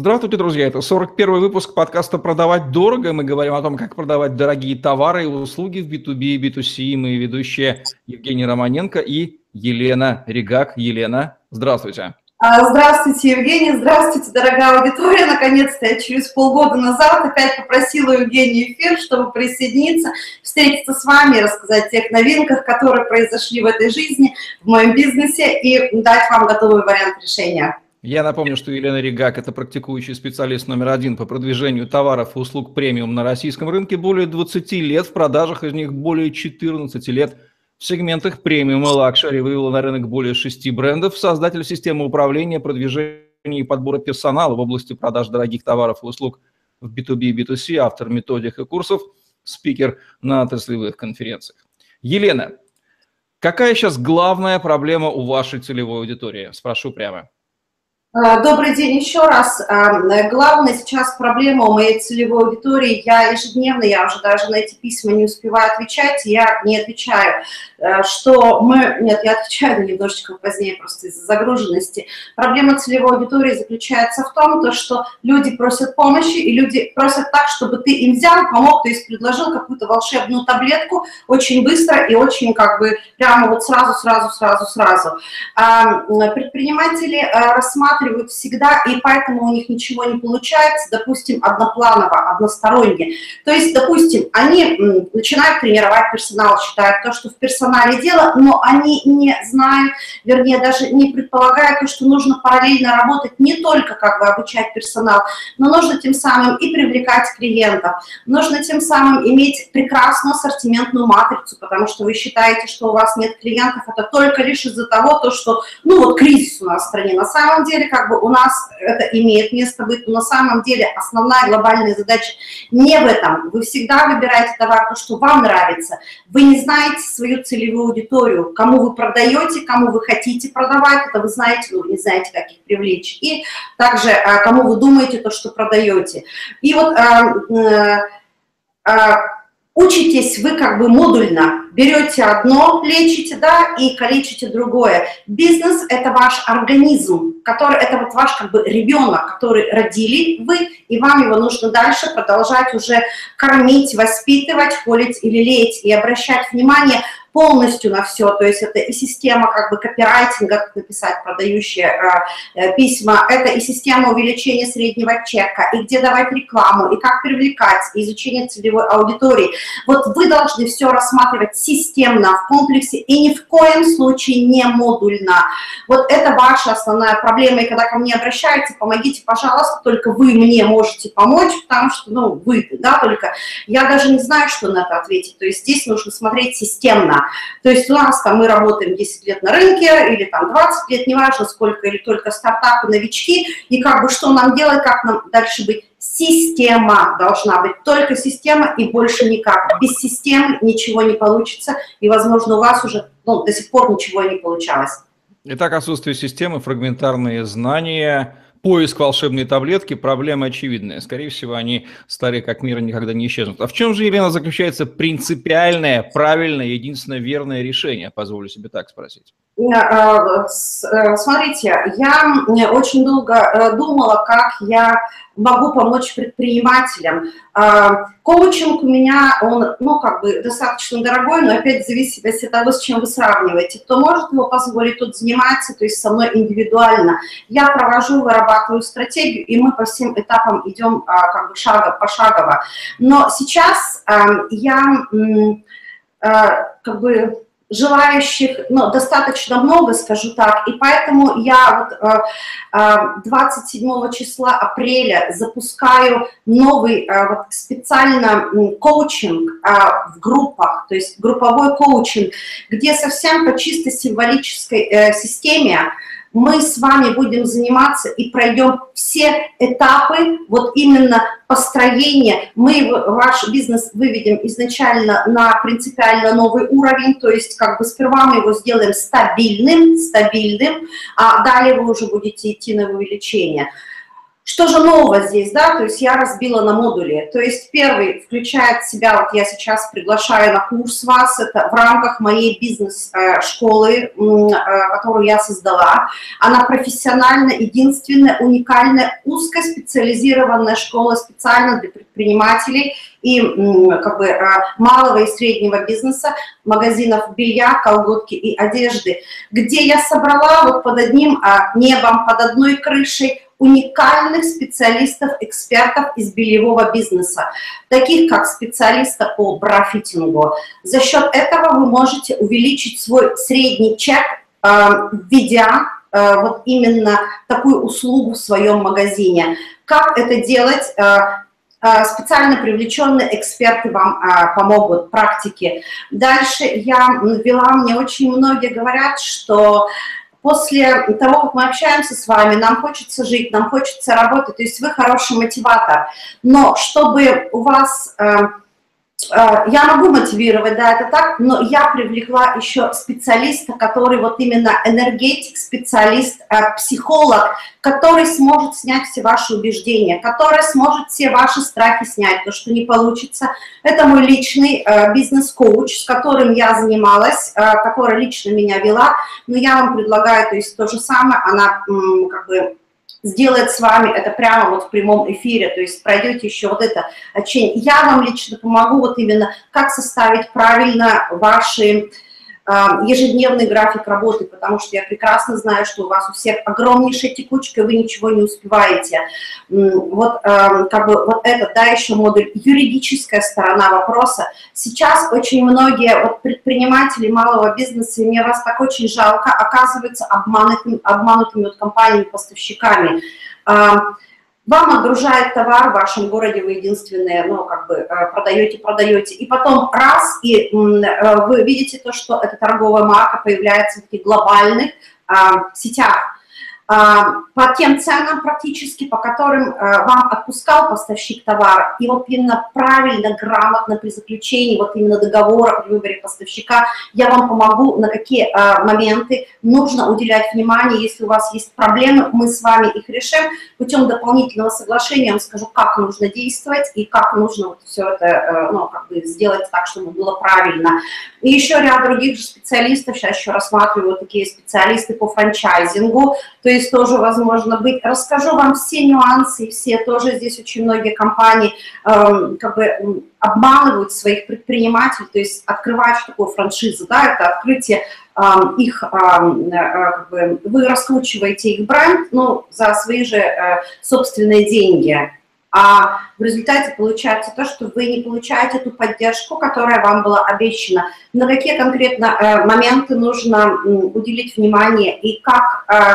Здравствуйте, друзья. Это 41 выпуск подкаста «Продавать дорого». Мы говорим о том, как продавать дорогие товары и услуги в B2B и B2C. Мы ведущие Евгений Романенко и Елена Ригак. Елена, здравствуйте. А, здравствуйте, Евгений. Здравствуйте, дорогая аудитория. Наконец-то я через полгода назад опять попросила Евгения эфир, чтобы присоединиться, встретиться с вами, рассказать о тех новинках, которые произошли в этой жизни, в моем бизнесе и дать вам готовый вариант решения. Я напомню, что Елена Ригак – это практикующий специалист номер один по продвижению товаров и услуг премиум на российском рынке. Более 20 лет в продажах, из них более 14 лет в сегментах премиум и luxury вывела на рынок более шести брендов. Создатель системы управления, продвижения и подбора персонала в области продаж дорогих товаров и услуг в B2B и B2C, автор методик и курсов, спикер на отраслевых конференциях. Елена, какая сейчас главная проблема у вашей целевой аудитории? Спрошу прямо. Э, добрый день еще раз. Э, главная сейчас проблема у моей целевой аудитории, я ежедневно, я уже даже на эти письма не успеваю отвечать, я не отвечаю, э, что мы, нет, я отвечаю немножечко позднее просто из-за загруженности. Проблема целевой аудитории заключается в том, то, что люди просят помощи, и люди просят так, чтобы ты им взял, помог, то есть предложил какую-то волшебную таблетку очень быстро и очень как бы прямо вот сразу, сразу, сразу, сразу. Предприниматели рассматривают рассматривают всегда, и поэтому у них ничего не получается, допустим, однопланово, односторонне. То есть, допустим, они начинают тренировать персонал, считают то, что в персонале дело, но они не знают, вернее, даже не предполагают то, что нужно параллельно работать не только как бы обучать персонал, но нужно тем самым и привлекать клиентов, нужно тем самым иметь прекрасную ассортиментную матрицу, потому что вы считаете, что у вас нет клиентов, это только лишь из-за того, то, что, ну вот кризис у нас в стране. На самом деле как бы у нас это имеет место быть, но на самом деле основная глобальная задача не в этом. Вы всегда выбираете товар, то, что вам нравится. Вы не знаете свою целевую аудиторию, кому вы продаете, кому вы хотите продавать, это вы знаете, но вы не знаете, как их привлечь. И также а, кому вы думаете то, что продаете. И вот а, а, учитесь вы как бы модульно, берете одно, лечите, да, и калечите другое. Бизнес – это ваш организм, который, это вот ваш как бы ребенок, который родили вы, и вам его нужно дальше продолжать уже кормить, воспитывать, холить или леять, и обращать внимание полностью на все, то есть это и система как бы копирайтинга, как написать продающие э, э, письма, это и система увеличения среднего чека, и где давать рекламу, и как привлекать, и изучение целевой аудитории. Вот вы должны все рассматривать системно, в комплексе, и ни в коем случае не модульно. Вот это ваша основная проблема, и когда ко мне обращаются, помогите, пожалуйста, только вы мне можете помочь, потому что, ну, вы, да, только я даже не знаю, что на это ответить, то есть здесь нужно смотреть системно. То есть у нас там мы работаем 10 лет на рынке или там 20 лет, неважно сколько, или только стартапы, новички, и как бы что нам делать, как нам дальше быть. Система должна быть, только система и больше никак. Без системы ничего не получится, и, возможно, у вас уже ну, до сих пор ничего не получалось. Итак, отсутствие системы, фрагментарные знания – поиск волшебной таблетки, проблема очевидная. Скорее всего, они старые как мир никогда не исчезнут. А в чем же, Елена, заключается принципиальное, правильное, единственное верное решение? Позволю себе так спросить. А, э, смотрите, я очень долго э, думала, как я могу помочь предпринимателям. Коучинг у меня, он, ну, как бы достаточно дорогой, но опять в зависимости от того, с чем вы сравниваете. Кто может его позволить, тот занимается, то есть со мной индивидуально. Я провожу, вырабатываю стратегию, и мы по всем этапам идем как бы шага, пошагово. Но сейчас я как бы желающих ну, достаточно много, скажу так, и поэтому я вот 27 э, э, числа апреля запускаю новый э, вот, специально коучинг в группах, то есть групповой коучинг, где совсем по чисто символической системе мы с вами будем заниматься и пройдем все этапы вот именно построения. Мы ваш бизнес выведем изначально на принципиально новый уровень, то есть как бы сперва мы его сделаем стабильным, стабильным, а далее вы уже будете идти на увеличение. Что же нового здесь, да, то есть я разбила на модули. То есть первый включает в себя, вот я сейчас приглашаю на курс вас, это в рамках моей бизнес-школы, э, которую я создала. Она профессионально, единственная, уникальная, узкоспециализированная школа специально для предпринимателей и как бы э, малого и среднего бизнеса, магазинов белья, колготки и одежды, где я собрала вот под одним э, небом, под одной крышей уникальных специалистов, экспертов из бельевого бизнеса, таких как специалиста по брафитингу. За счет этого вы можете увеличить свой средний чек, э, введя вот именно такую услугу в своем магазине. Как это делать? Э, специально привлеченные эксперты вам а, помогут, практики. Дальше я ввела, мне очень многие говорят, что после того, как мы общаемся с вами, нам хочется жить, нам хочется работать, то есть вы хороший мотиватор. Но чтобы у вас Э, я могу мотивировать, да, это так, но я привлекла еще специалиста, который вот именно энергетик, специалист, э, психолог, который сможет снять все ваши убеждения, который сможет все ваши страхи снять, то, что не получится. Это мой личный э, бизнес-коуч, с которым я занималась, которая лично меня вела, но я вам предлагаю, то есть то же самое, она как бы сделает с вами это прямо вот в прямом эфире, то есть пройдете еще вот это общение. Я вам лично помогу вот именно, как составить правильно ваши ежедневный график работы, потому что я прекрасно знаю, что у вас у всех огромнейшая текучка, вы ничего не успеваете. Вот а, как бы вот этот, да, еще модуль, юридическая сторона вопроса. Сейчас очень многие вот предприниматели малого бизнеса, и мне вас так очень жалко, оказываются обманутыми, обманутыми вот компаниями-поставщиками. А, вам отгружают товар в вашем городе, вы единственные, ну, как бы э, продаете, продаете, и потом раз, и э, вы видите то, что эта торговая марка появляется в таких глобальных а, сетях, по тем ценам практически, по которым а, вам отпускал поставщик товара. И вот именно правильно, грамотно при заключении вот именно договора при выборе поставщика я вам помогу, на какие а, моменты нужно уделять внимание. Если у вас есть проблемы, мы с вами их решим. Путем дополнительного соглашения я вам скажу, как нужно действовать и как нужно вот все это ну, как бы сделать так, чтобы было правильно. И еще ряд других же специалистов, сейчас еще рассматриваю вот такие специалисты по франчайзингу, то есть тоже возможно быть. Расскажу вам все нюансы, все тоже здесь очень многие компании э, как бы обманывают своих предпринимателей, то есть открывают такую франшизу, да, это открытие э, их, э, как бы, вы раскручиваете их бренд, ну, за свои же э, собственные деньги, а в результате получается то, что вы не получаете ту поддержку, которая вам была обещана. На какие конкретно э, моменты нужно уделить внимание и как э,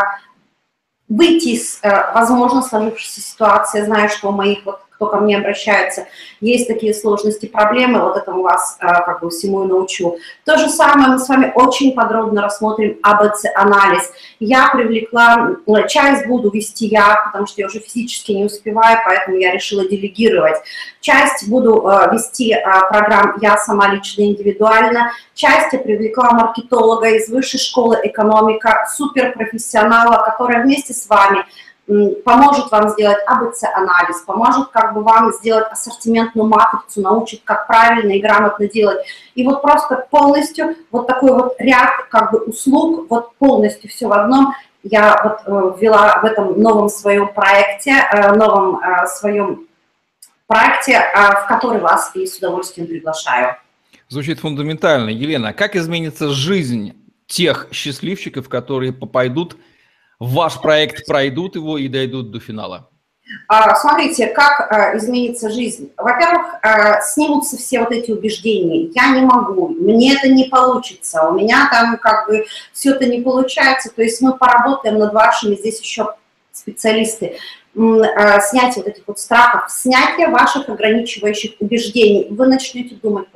выйти из, э, возможно, сложившейся ситуации, зная, что у моих вот кто ко мне обращается, есть такие сложности, проблемы, вот этому вас э, как бы всему и научу. То же самое мы с вами очень подробно рассмотрим АБЦ-анализ. Я привлекла, часть буду вести я, потому что я уже физически не успеваю, поэтому я решила делегировать. Часть буду э, вести программ я сама лично индивидуально, часть я привлекла маркетолога из высшей школы экономика, суперпрофессионала, которая вместе с вами поможет вам сделать АБЦ-анализ, поможет как бы вам сделать ассортиментную матрицу, научит, как правильно и грамотно делать. И вот просто полностью вот такой вот ряд как бы услуг, вот полностью все в одном, я вот э, ввела в этом новом своем проекте, э, новом э, своем проекте, в который вас и с удовольствием приглашаю. Звучит фундаментально. Елена, как изменится жизнь тех счастливчиков, которые попадут ваш проект пройдут его и дойдут до финала? А, смотрите, как а, изменится жизнь. Во-первых, а, снимутся все вот эти убеждения. Я не могу, мне это не получится, у меня там как бы все это не получается. То есть мы поработаем над вашими, здесь еще специалисты, снятие вот этих вот страхов, снятие ваших ограничивающих убеждений. Вы начнете думать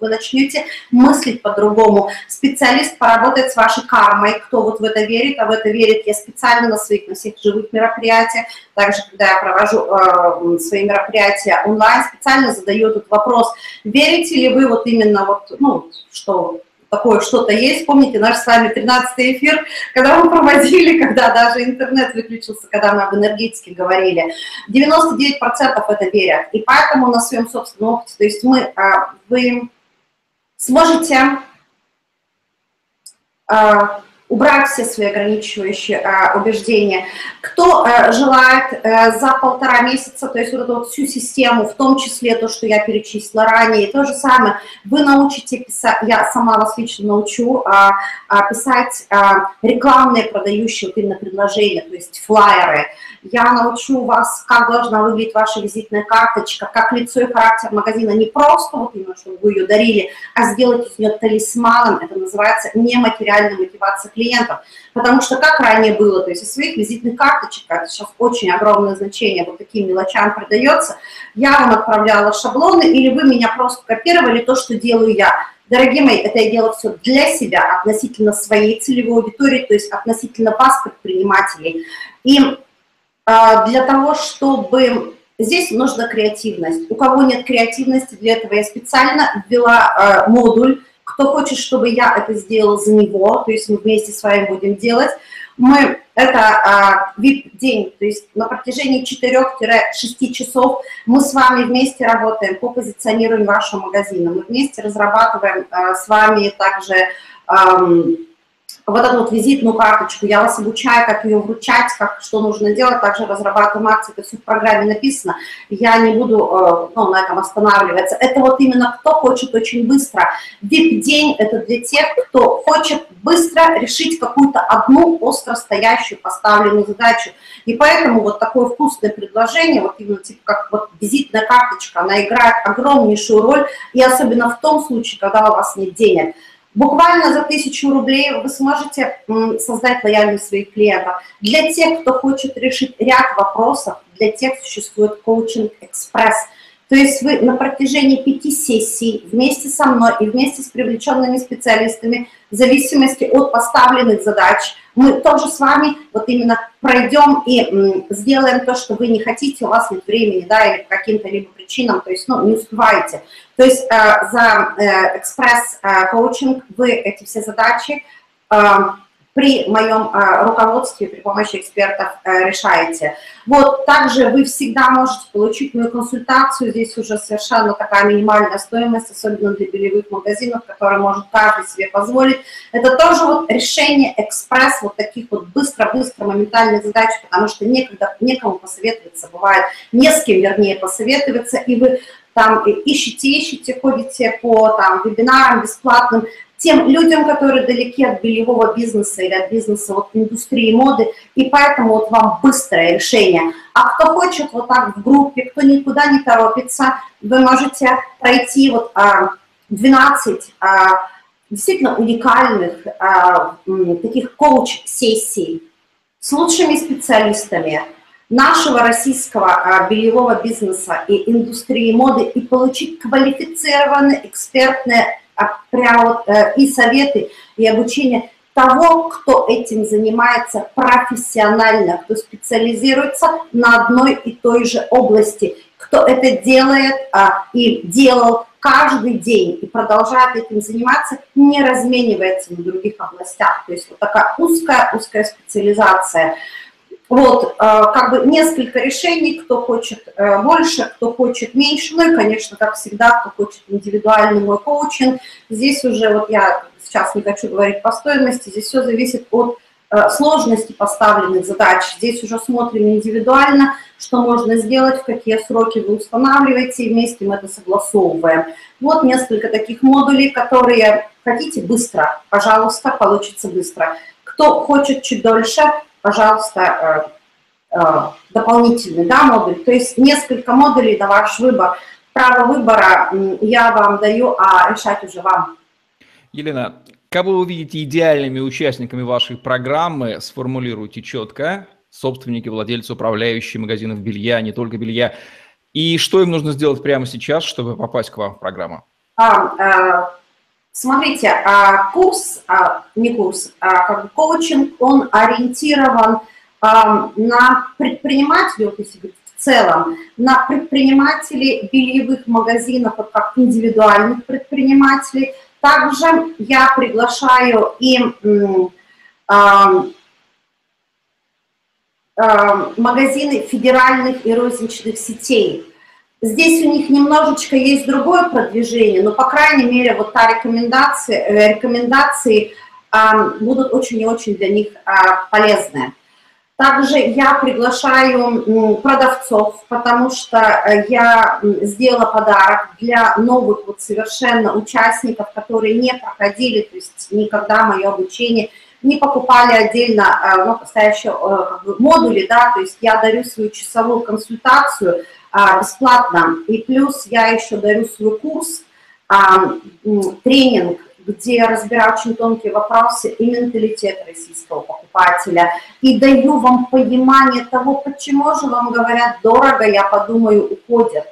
вы начнете мыслить по-другому. Специалист поработает с вашей кармой, кто вот в это верит, а в это верит я специально на своих, на всех живых мероприятиях, также, когда я провожу э, свои мероприятия онлайн, специально задаю этот вопрос, верите ли вы вот именно вот, ну, что такое что-то есть. Помните наш с вами 13 эфир, когда мы проводили, когда даже интернет выключился, когда мы об энергетике говорили. 99% это верят. И поэтому на своем собственном опыте, то есть мы, а, вы сможете а, убрать все свои ограничивающие а, убеждения. Кто а, желает а, за полтора месяца, то есть вот эту вот всю систему, в том числе то, что я перечислила ранее, то же самое, вы научите писать, я сама вас лично научу а, писать рекламные продающие вот именно предложения, то есть флайеры, я научу вас, как должна выглядеть ваша визитная карточка, как лицо и характер магазина, не просто вот именно, чтобы вы ее дарили, а сделать из нее талисманом, это называется нематериальная мотивация клиентов. Потому что как ранее было, то есть из своих визитных карточек, это сейчас очень огромное значение, вот таким мелочам продается, я вам отправляла шаблоны, или вы меня просто копировали то, что делаю я. Дорогие мои, это я делаю все для себя, относительно своей целевой аудитории, то есть относительно вас, предпринимателей. И а, для того, чтобы... Здесь нужна креативность. У кого нет креативности, для этого я специально ввела а, модуль. Кто хочет, чтобы я это сделал за него, то есть мы вместе с вами будем делать. Мы, это а, VIP-день, то есть на протяжении 4-6 часов мы с вами вместе работаем по позиционированию вашего магазина. Мы вместе разрабатываем а, с вами также... А, вот эту вот визитную карточку, я вас обучаю, как ее вручать, как, что нужно делать, также разрабатываем акции, это все в программе написано, я не буду э, ну, на этом останавливаться. Это вот именно кто хочет очень быстро. VIP-день – это для тех, кто хочет быстро решить какую-то одну остро стоящую поставленную задачу. И поэтому вот такое вкусное предложение, вот именно типа как вот визитная карточка, она играет огромнейшую роль, и особенно в том случае, когда у вас нет денег. Буквально за тысячу рублей вы сможете создать лояльность своих клиентов. Для тех, кто хочет решить ряд вопросов, для тех существует коучинг «Экспресс». То есть вы на протяжении пяти сессий вместе со мной и вместе с привлеченными специалистами, в зависимости от поставленных задач, мы тоже с вами вот именно пройдем и сделаем то, что вы не хотите, у вас нет времени, да, или по каким-то либо причинам, то есть, ну, не успеваете. То есть э, за э, экспресс-коучинг э, вы эти все задачи э, при моем э, руководстве, при помощи экспертов э, решаете. Вот, также вы всегда можете получить мою консультацию, здесь уже совершенно такая минимальная стоимость, особенно для белевых магазинов, которые может каждый себе позволить. Это тоже вот решение экспресс, вот таких вот быстро-быстро моментальных задач, потому что некогда, некому посоветоваться, бывает не с кем, вернее, посоветоваться, и вы там ищете, ищете, ходите по там, вебинарам бесплатным, тем людям, которые далеки от бельевого бизнеса или от бизнеса вот, индустрии моды, и поэтому вот вам быстрое решение. А кто хочет вот так в группе, кто никуда не торопится, вы можете пройти вот 12 а, а, действительно уникальных а, таких коуч-сессий с лучшими специалистами нашего российского бельевого бизнеса и индустрии моды и получить квалифицированные экспертные а прям вот, э, и советы, и обучение того, кто этим занимается профессионально, кто специализируется на одной и той же области, кто это делает а, и делал каждый день и продолжает этим заниматься, не разменивается в других областях. То есть вот такая узкая, узкая специализация. Вот, э, как бы несколько решений, кто хочет э, больше, кто хочет меньше, ну и, конечно, как всегда, кто хочет индивидуальный мой коучинг. Здесь уже, вот я сейчас не хочу говорить по стоимости, здесь все зависит от э, сложности поставленных задач. Здесь уже смотрим индивидуально, что можно сделать, в какие сроки вы устанавливаете, и вместе мы это согласовываем. Вот несколько таких модулей, которые хотите быстро, пожалуйста, получится быстро. Кто хочет чуть дольше, пожалуйста, э, э, дополнительный да, модуль. То есть несколько модулей на ваш выбор. Право выбора я вам даю, а решать уже вам. Елена, кого вы видите идеальными участниками вашей программы, сформулируйте четко. Собственники, владельцы, управляющие магазинов белья, не только белья. И что им нужно сделать прямо сейчас, чтобы попасть к вам в программу? А, э, Смотрите, а, курс, а, не курс, а как бы коучинг, он ориентирован на предпринимателей, вот если говорить в целом, на предпринимателей бельевых магазинов, как индивидуальных предпринимателей, Также я приглашаю и магазины федеральных и розничных сетей. Здесь у них немножечко есть другое продвижение, но, по крайней мере, вот та рекомендация, э, рекомендации будут очень и очень для них а, полезны. Также я приглашаю продавцов, потому что э, я сделала подарок для новых вот совершенно участников, которые не проходили, то есть никогда мое обучение не покупали отдельно э, ну, настоящие бы, модули, да, то есть я дарю свою часовую консультацию а, бесплатно, и плюс я еще дарю свой курс, а, тренинг где разбираю очень тонкие вопросы и менталитет российского покупателя, и даю вам понимание того, почему же вам говорят дорого, я подумаю, уходят.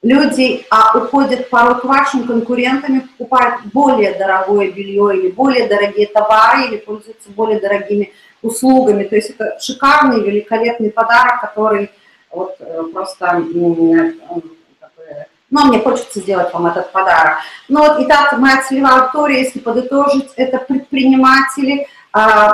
Люди а, уходят порой к вашим конкурентам и покупают более дорогое белье или более дорогие товары, или пользуются более дорогими услугами. То есть это шикарный, великолепный подарок, который вот э, просто но мне хочется сделать вам этот подарок. Ну вот, итак, моя целевая аудитория, если подытожить, это предприниматели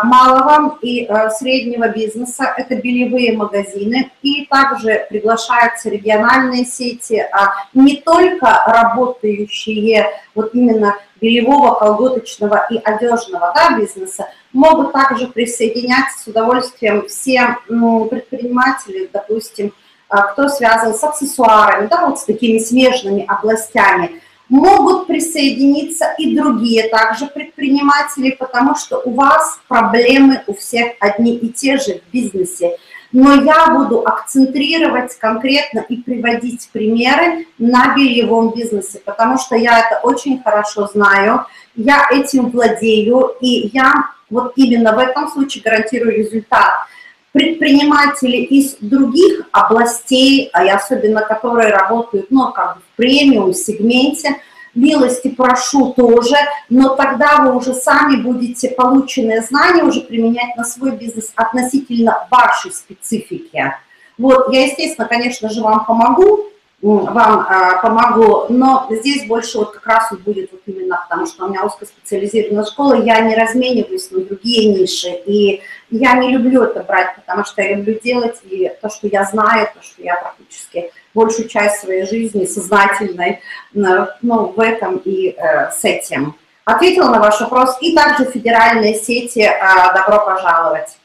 малого и а, среднего бизнеса, это бельевые магазины, и также приглашаются региональные сети, а не только работающие вот именно бельевого, колготочного и одежного да, бизнеса, могут также присоединяться с удовольствием все предприниматели, допустим, а, кто связан с аксессуарами, да, вот с такими смежными областями. Могут присоединиться и другие также предприниматели, потому что у вас проблемы у всех одни и те же в бизнесе. Но я буду акцентрировать конкретно и приводить примеры на бельевом бизнесе, потому что я это очень хорошо знаю, я этим владею, и я вот именно в этом случае гарантирую результат – предприниматели из других областей, а особенно которые работают ну, как бы премиум-сегменте, милости прошу тоже, но тогда вы уже сами будете полученные знания уже применять на свой бизнес относительно вашей специфики. Вот, я, естественно, конечно же, вам помогу, вам э, помогу, но здесь больше вот как раз вот будет вот именно, потому что у меня узкоспециализированная школа, я не размениваюсь на другие ниши, и я не люблю это брать, потому что я люблю делать и то, что я знаю, то, что я практически большую часть своей жизни сознательной, ну, в этом и э, с этим. Ответила на ваш вопрос. И также федеральные сети э, «Добро пожаловать».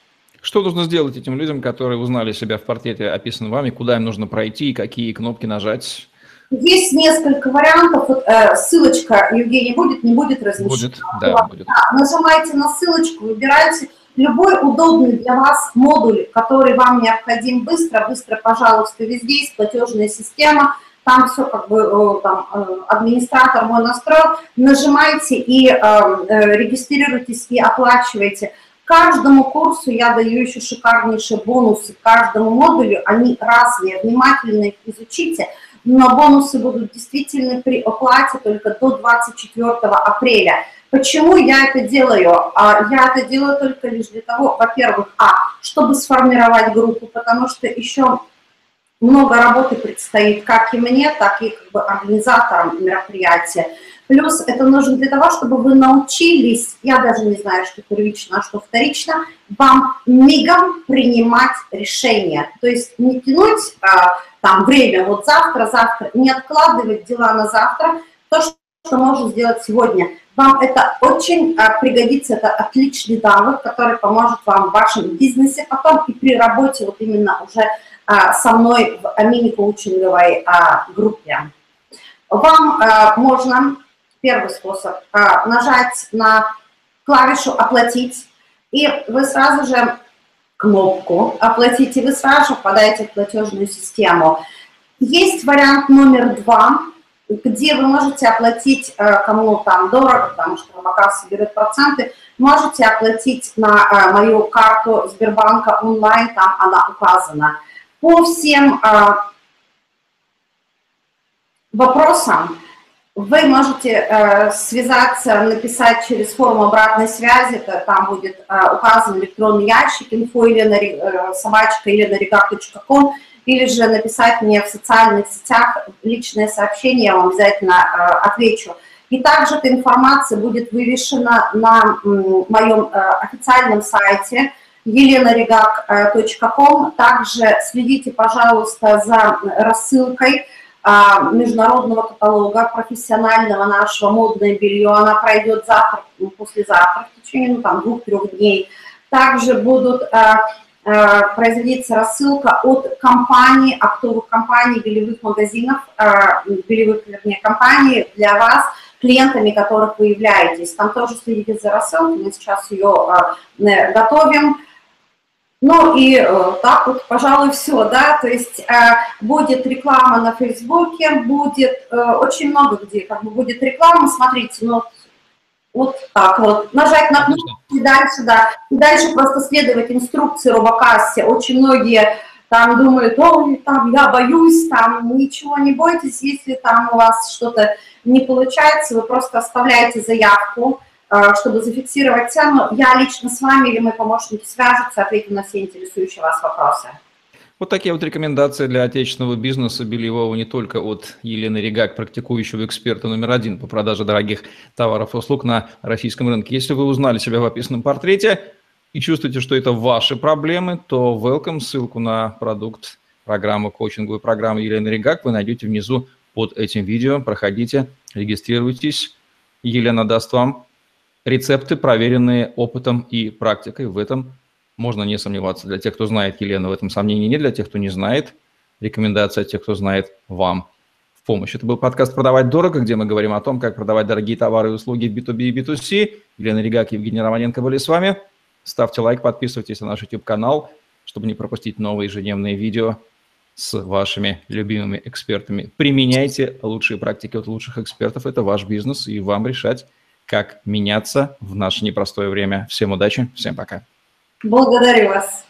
Что нужно сделать этим людям, которые узнали себя в портрете, описанном вами, куда им нужно пройти, какие кнопки нажать? Есть несколько вариантов. Вот, э, ссылочка, Евгений, будет, не будет размещена? Будет, да, будет. Да, нажимаете на ссылочку, выбираете любой удобный для вас модуль, который вам необходим быстро, быстро, пожалуйста, везде есть платежная система, там все как бы э, там, э, администратор мой настроил, нажимайте и э, регистрируйтесь и оплачивайте. Каждому курсу я даю еще шикарнейшие бонусы, каждому модулю, они разные, внимательно их изучите, но бонусы будут действительно при оплате только до 24 апреля. Почему я это делаю? А, я это делаю только лишь для того, во-первых, а, чтобы сформировать группу, потому что еще много работы предстоит как и мне, так и как бы организаторам мероприятия. Плюс это нужно для того, чтобы вы научились, я даже не знаю, что первично, а что вторично, вам мигом принимать решения. То есть не тянуть а, там время, вот завтра, завтра, не откладывать дела на завтра, то, что можно сделать сегодня. Вам это очень а, пригодится, это отличный навык, который поможет вам в вашем бизнесе потом и при работе вот именно уже а, со мной в мини-коучинговой а, группе. Вам а, можно Первый способ – нажать на клавишу «Оплатить», и вы сразу же кнопку «Оплатить», и вы сразу же попадаете в платежную систему. Есть вариант номер два, где вы можете оплатить, э, кому там дорого, потому что Ромакасса берет проценты, можете оплатить на э, мою карту Сбербанка онлайн, там она указана. По всем э, вопросам вы можете э, связаться, написать через форму обратной связи, это, там будет э, указан электронный ящик, info или на, э, собачка или на regard.com, или же написать мне в социальных сетях личное сообщение, я вам обязательно э, отвечу. И также эта информация будет вывешена на моем э, официальном сайте еленарегак.ком. Также следите, пожалуйста, за рассылкой а, международного каталога профессионального нашего модное белье. Она пройдет завтра, ну, послезавтра, в течение ну, там, двух-трех дней. Также будут а, а, производиться рассылка от компаний, оптовых компаний, белевых магазинов, белевых, вернее, компаний для вас, клиентами которых вы являетесь. Там тоже следите за рассылкой, мы сейчас ее готовим. Ну и э, так вот, пожалуй, все, да, то есть э, будет реклама на Фейсбуке, будет э, очень много где, как бы будет реклама, смотрите, ну вот так вот, нажать на кнопку и дальше, да, и дальше просто следовать инструкции робокассе. Очень многие там думают, ой, там я боюсь, там ничего не бойтесь, если там у вас что-то не получается, вы просто оставляете заявку, чтобы зафиксировать цену, я лично с вами или мой помощник свяжутся, ответим на все интересующие вас вопросы. Вот такие вот рекомендации для отечественного бизнеса бельевого не только от Елены Регак, практикующего эксперта номер один по продаже дорогих товаров и услуг на российском рынке. Если вы узнали себя в описанном портрете и чувствуете, что это ваши проблемы, то welcome, ссылку на продукт программы, коучинговой программы Елены Регак вы найдете внизу под этим видео. Проходите, регистрируйтесь. Елена даст вам рецепты, проверенные опытом и практикой. В этом можно не сомневаться. Для тех, кто знает Елену, в этом сомнений нет. Для тех, кто не знает, рекомендация тех, кто знает вам в помощь. Это был подкаст «Продавать дорого», где мы говорим о том, как продавать дорогие товары и услуги в B2B и B2C. Елена Ригак и Евгений Романенко были с вами. Ставьте лайк, подписывайтесь на наш YouTube-канал, чтобы не пропустить новые ежедневные видео с вашими любимыми экспертами. Применяйте лучшие практики от лучших экспертов. Это ваш бизнес, и вам решать, как меняться в наше непростое время. Всем удачи, всем пока. Благодарю вас.